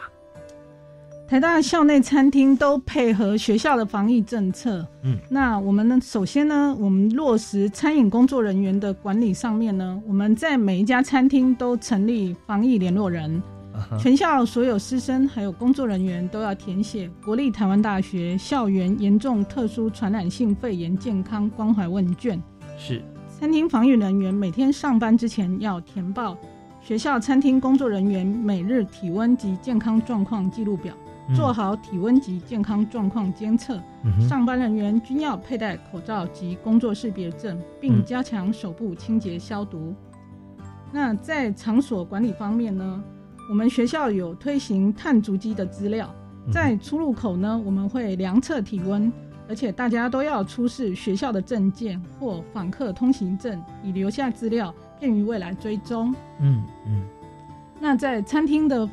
台大校内餐厅都配合学校的防疫政策。嗯，那我们呢？首先呢，我们落实餐饮工作人员的管理上面呢，我们在每一家餐厅都成立防疫联络人。全校所有师生还有工作人员都要填写国立台湾大学校园严重特殊传染性肺炎健康关怀问卷。是，餐厅防疫人员每天上班之前要填报学校餐厅工作人员每日体温及健康状况记录表，做好体温及健康状况监测。上班人员均要佩戴口罩及工作识别证，并加强手部清洁消毒。那在场所管理方面呢？我们学校有推行碳足迹的资料，在出入口呢，我们会量测体温，而且大家都要出示学校的证件或访客通行证，以留下资料，便于未来追踪。嗯嗯。那在餐厅的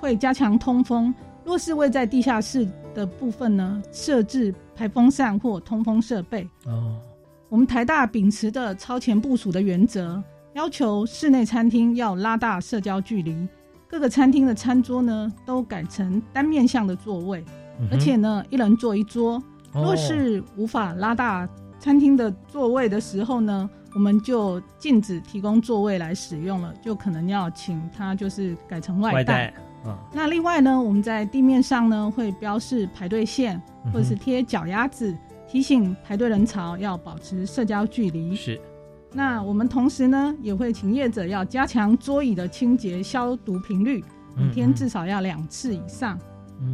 会加强通风，若是位在地下室的部分呢，设置排风扇或通风设备。哦。我们台大秉持的超前部署的原则。要求室内餐厅要拉大社交距离，各个餐厅的餐桌呢都改成单面向的座位，而且呢一人坐一桌。若是无法拉大餐厅的座位的时候呢，我们就禁止提供座位来使用了，就可能要请他就是改成外带。那另外呢，我们在地面上呢会标示排队线，或者是贴脚丫子，提醒排队人潮要保持社交距离。是。那我们同时呢，也会请业者要加强桌椅的清洁消毒频率，每天至少要两次以上。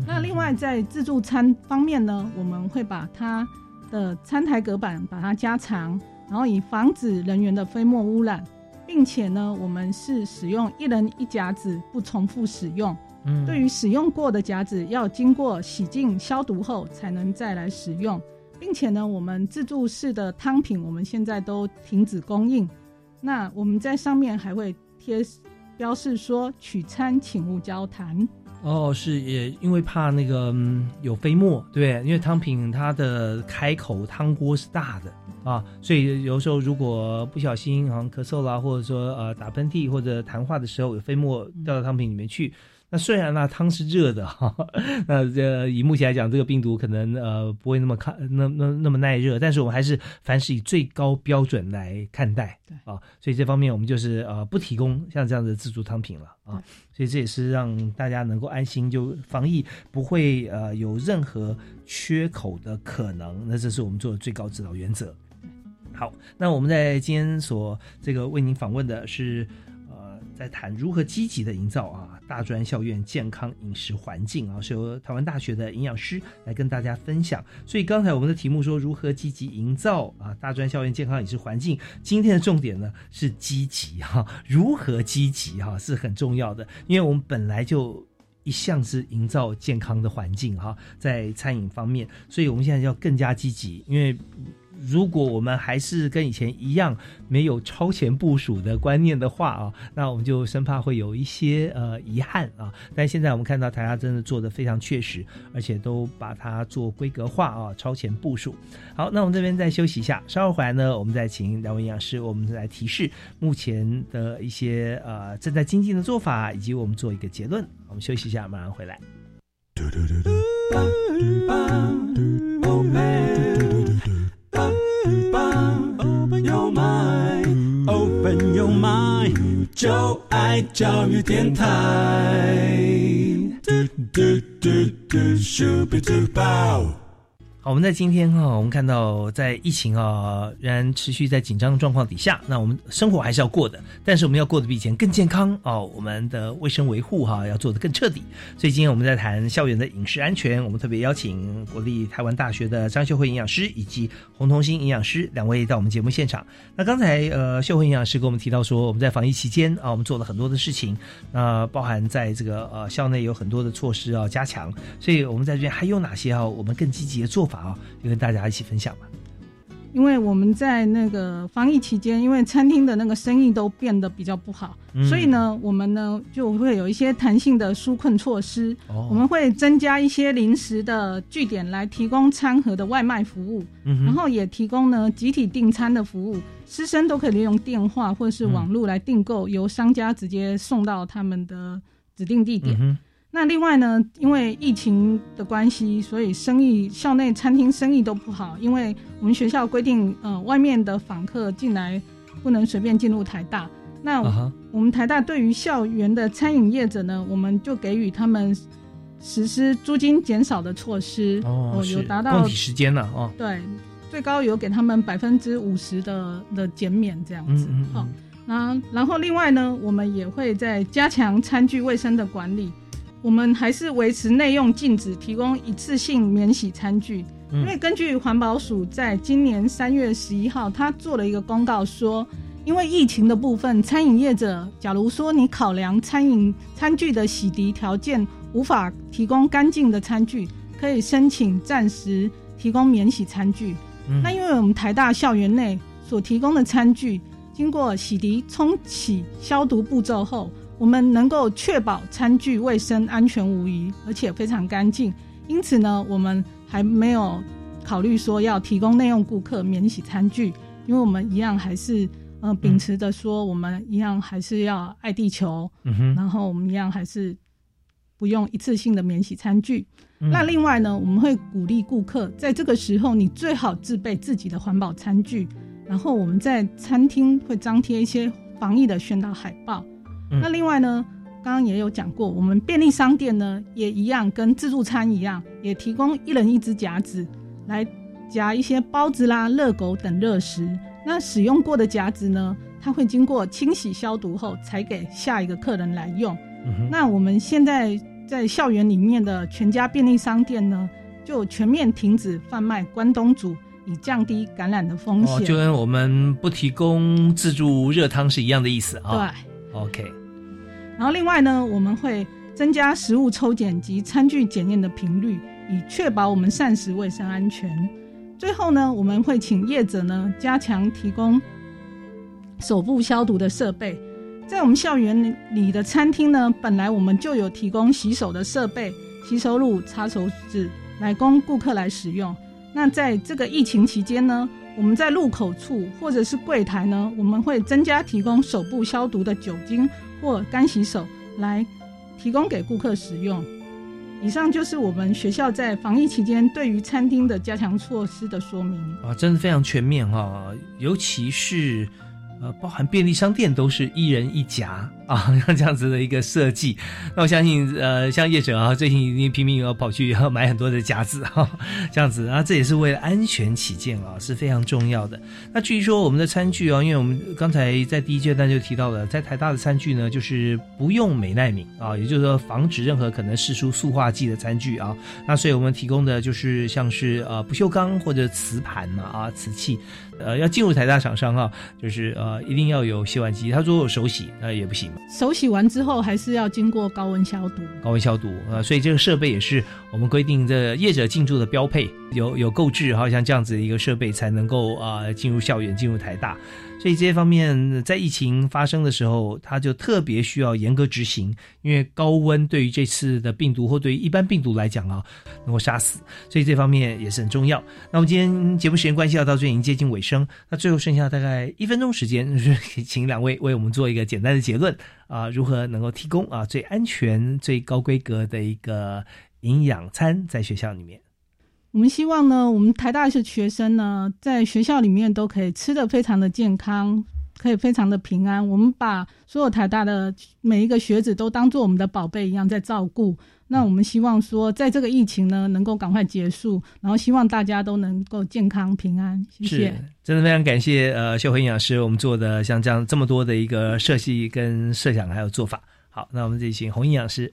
那另外在自助餐方面呢，我们会把它的餐台隔板把它加长，然后以防止人员的飞沫污染，并且呢，我们是使用一人一夹子，不重复使用。嗯，对于使用过的夹子，要经过洗净消毒后才能再来使用。并且呢，我们自助式的汤品，我们现在都停止供应。那我们在上面还会贴标示说，取餐请勿交谈。哦，是也因为怕那个嗯有飞沫，对，因为汤品它的开口汤锅是大的啊，所以有时候如果不小心好像咳嗽啦，或者说呃打喷嚏或者谈话的时候有飞沫掉到汤品里面去。那虽然那汤是热的哈，那这以目前来讲，这个病毒可能呃不会那么抗那那那么耐热，但是我们还是凡是以最高标准来看待，对啊，所以这方面我们就是呃不提供像这样的自助汤品了啊，所以这也是让大家能够安心，就防疫不会呃有任何缺口的可能，那这是我们做的最高指导原则。好，那我们在今天所这个为您访问的是。在谈如何积极的营造啊大专校院健康饮食环境啊，是由台湾大学的营养师来跟大家分享。所以刚才我们的题目说如何积极营造啊大专校院健康饮食环境，今天的重点呢是积极哈，如何积极哈是很重要的，因为我们本来就一向是营造健康的环境哈，在餐饮方面，所以我们现在要更加积极，因为。如果我们还是跟以前一样没有超前部署的观念的话啊，那我们就生怕会有一些呃遗憾啊。但现在我们看到台下真的做的非常确实，而且都把它做规格化啊，超前部署。好，那我们这边再休息一下，稍后回来呢，我们再请两位营养师，我们来提示目前的一些呃正在精进的做法，以及我们做一个结论。我们休息一下，马上回来。嘟嘟嘟嘟教育电台。嘟嘟嘟嘟，Super Duper。好，我们在今天哈，我们看到在疫情啊仍然持续在紧张的状况底下，那我们生活还是要过的，但是我们要过得比以前更健康哦。我们的卫生维护哈要做得更彻底。所以今天我们在谈校园的饮食安全，我们特别邀请国立台湾大学的张秀慧营养师以及洪同兴营养师两位到我们节目现场。那刚才呃秀慧营养师跟我们提到说，我们在防疫期间啊，我们做了很多的事情，那包含在这个呃校内有很多的措施要加强，所以我们在这边还有哪些啊我们更积极的做？法啊，就跟大家一起分享吧。因为我们在那个防疫期间，因为餐厅的那个生意都变得比较不好，所以呢，我们呢就会有一些弹性的纾困措施。我们会增加一些临时的据点来提供餐盒的外卖服务，然后也提供呢集体订餐的服务，师生都可以利用电话或者是网络来订购，由商家直接送到他们的指定地点。那另外呢，因为疫情的关系，所以生意校内餐厅生意都不好。因为我们学校规定，呃，外面的访客进来不能随便进入台大。那我们台大对于校园的餐饮业者呢，我们就给予他们实施租金减少的措施。哦，有达到时间了哦。对，最高有给他们百分之五十的的减免这样子。好。那然后另外呢，我们也会在加强餐具卫生的管理。我们还是维持内用禁止提供一次性免洗餐具，因为根据环保署在今年三月十一号，他做了一个公告说，因为疫情的部分，餐饮业者假如说你考量餐饮餐具的洗涤条件无法提供干净的餐具，可以申请暂时提供免洗餐具。那因为我们台大校园内所提供的餐具，经过洗涤、冲洗、消毒步骤后。我们能够确保餐具卫生、安全无虞，而且非常干净。因此呢，我们还没有考虑说要提供内用顾客免洗餐具，因为我们一样还是呃秉持着说，我们一样还是要爱地球。嗯。然后我们一样还是不用一次性的免洗餐具。那另外呢，我们会鼓励顾客在这个时候，你最好自备自己的环保餐具。然后我们在餐厅会张贴一些防疫的宣导海报。那另外呢，刚刚也有讲过，我们便利商店呢也一样，跟自助餐一样，也提供一人一只夹子，来夹一些包子啦、热狗等热食。那使用过的夹子呢，它会经过清洗消毒后，才给下一个客人来用。那我们现在在校园里面的全家便利商店呢，就全面停止贩卖关东煮，以降低感染的风险。就跟我们不提供自助热汤是一样的意思啊。对，OK。然后另外呢，我们会增加食物抽检及餐具检验的频率，以确保我们膳食卫生安全。最后呢，我们会请业者呢加强提供手部消毒的设备。在我们校园里的餐厅呢，本来我们就有提供洗手的设备、洗手乳、擦手纸来供顾客来使用。那在这个疫情期间呢，我们在入口处或者是柜台呢，我们会增加提供手部消毒的酒精。或干洗手来提供给顾客使用。以上就是我们学校在防疫期间对于餐厅的加强措施的说明。啊，真的非常全面哈，尤其是。呃，包含便利商店都是一人一夹啊，像这样子的一个设计。那我相信，呃，像业者啊，最近已经拼命要跑去要 买很多的夹子哈，这样子啊，这也是为了安全起见啊，是非常重要的。那至于说我们的餐具啊，因为我们刚才在第一阶段就提到了，在台大的餐具呢，就是不用美耐敏啊，也就是说防止任何可能释出塑化剂的餐具啊。那所以我们提供的就是像是呃不锈钢或者瓷盘嘛啊，瓷器。呃，要进入台大厂商啊，就是呃，一定要有洗碗机。他说手洗那也不行，手洗完之后还是要经过高温消毒。高温消毒啊，所以这个设备也是我们规定的业者进驻的标配，有有购置好，像这样子的一个设备才能够啊进入校园，进入台大。所以这些方面在疫情发生的时候，它就特别需要严格执行，因为高温对于这次的病毒或对于一般病毒来讲啊，能够杀死，所以这方面也是很重要。那我们今天节目时间关系要到这已经接近尾声，那最后剩下大概一分钟时间，请两位为我们做一个简单的结论啊，如何能够提供啊最安全、最高规格的一个营养餐在学校里面。我们希望呢，我们台大的学生呢，在学校里面都可以吃的非常的健康，可以非常的平安。我们把所有台大的每一个学子都当做我们的宝贝一样在照顾。那我们希望说，在这个疫情呢，能够赶快结束，然后希望大家都能够健康平安。谢谢，真的非常感谢呃秀慧营养师，我们做的像这样这么多的一个设计跟设想还有做法。好，那我们这里请洪营养师。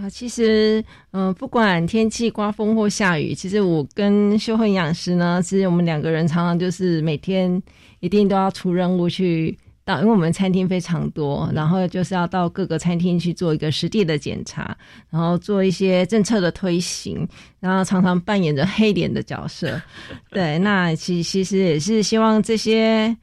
啊，其实，嗯，不管天气刮风或下雨，其实我跟秀慧营养师呢，其实我们两个人常常就是每天一定都要出任务去到，因为我们餐厅非常多，然后就是要到各个餐厅去做一个实地的检查，然后做一些政策的推行，然后常常扮演着黑脸的角色。对，那其其实也是希望这些。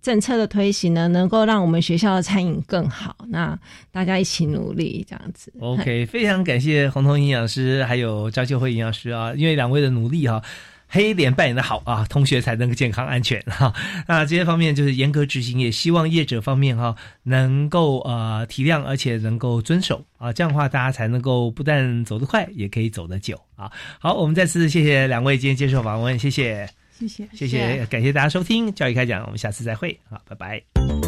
政策的推行呢，能够让我们学校的餐饮更好。那大家一起努力，这样子。OK，非常感谢红彤营养师还有张秀慧营养师啊，因为两位的努力哈，黑脸扮演的好啊，同学才能够健康安全哈。那这些方面就是严格执行，也希望业者方面哈能够呃体谅，而且能够遵守啊，这样的话大家才能够不但走得快，也可以走得久啊。好，我们再次谢谢两位今天接受访问，谢谢。谢谢，谢谢，感谢大家收听《教育开讲》，我们下次再会，好，拜拜。